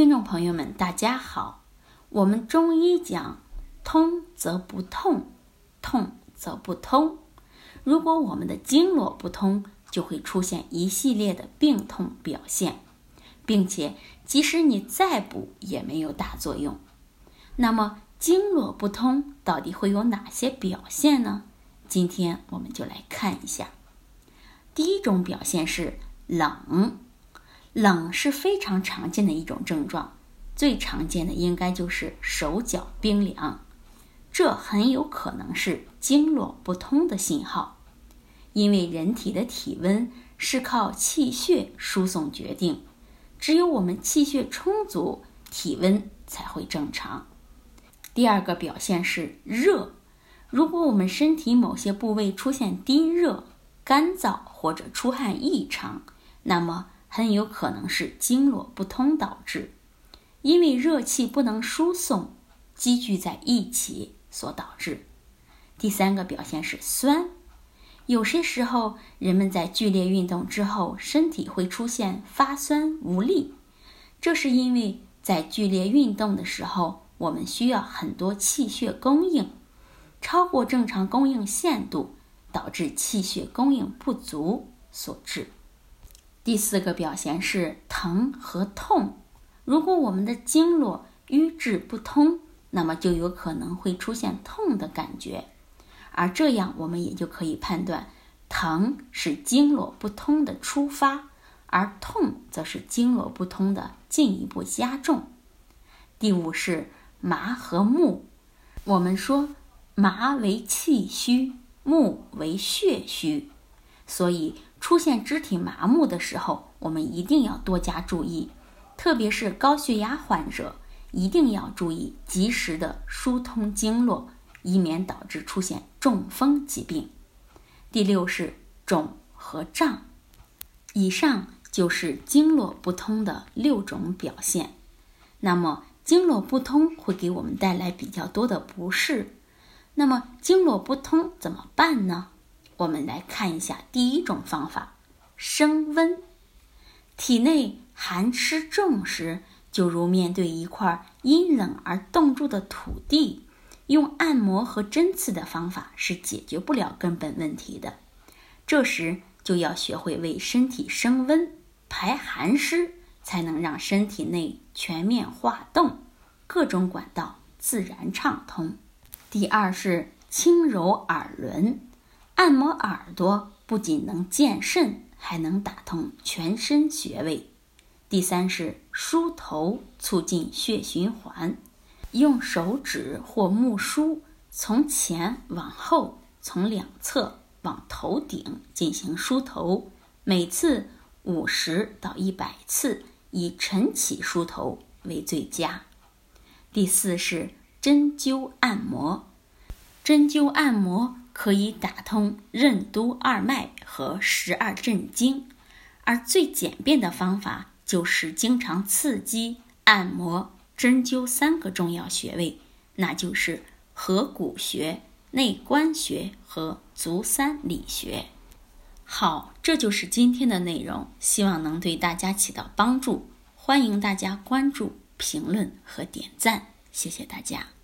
听众朋友们，大家好。我们中医讲，通则不痛，痛则不通。如果我们的经络不通，就会出现一系列的病痛表现，并且即使你再补也没有大作用。那么，经络不通到底会有哪些表现呢？今天我们就来看一下。第一种表现是冷。冷是非常常见的一种症状，最常见的应该就是手脚冰凉，这很有可能是经络不通的信号。因为人体的体温是靠气血输送决定，只有我们气血充足，体温才会正常。第二个表现是热，如果我们身体某些部位出现低热、干燥或者出汗异常，那么。很有可能是经络不通导致，因为热气不能输送，积聚在一起所导致。第三个表现是酸，有些时候人们在剧烈运动之后，身体会出现发酸无力，这是因为在剧烈运动的时候，我们需要很多气血供应，超过正常供应限度，导致气血供应不足所致。第四个表现是疼和痛。如果我们的经络瘀滞不通，那么就有可能会出现痛的感觉，而这样我们也就可以判断，疼是经络不通的出发，而痛则是经络不通的进一步加重。第五是麻和木。我们说麻为气虚，木为血虚，所以。出现肢体麻木的时候，我们一定要多加注意，特别是高血压患者，一定要注意及时的疏通经络，以免导致出现中风疾病。第六是肿和胀，以上就是经络不通的六种表现。那么经络不通会给我们带来比较多的不适，那么经络不通怎么办呢？我们来看一下第一种方法：升温。体内寒湿重时，就如面对一块阴冷而冻住的土地，用按摩和针刺的方法是解决不了根本问题的。这时就要学会为身体升温、排寒湿，才能让身体内全面化冻，各种管道自然畅通。第二是轻揉耳轮。按摩耳朵不仅能健肾，还能打通全身穴位。第三是梳头，促进血循环。用手指或木梳从前往后，从两侧往头顶进行梳头，每次五十到一百次，以晨起梳头为最佳。第四是针灸按摩，针灸按摩。可以打通任督二脉和十二正经，而最简便的方法就是经常刺激、按摩、针灸三个重要穴位，那就是合谷穴、内关穴和足三里穴。好，这就是今天的内容，希望能对大家起到帮助。欢迎大家关注、评论和点赞，谢谢大家。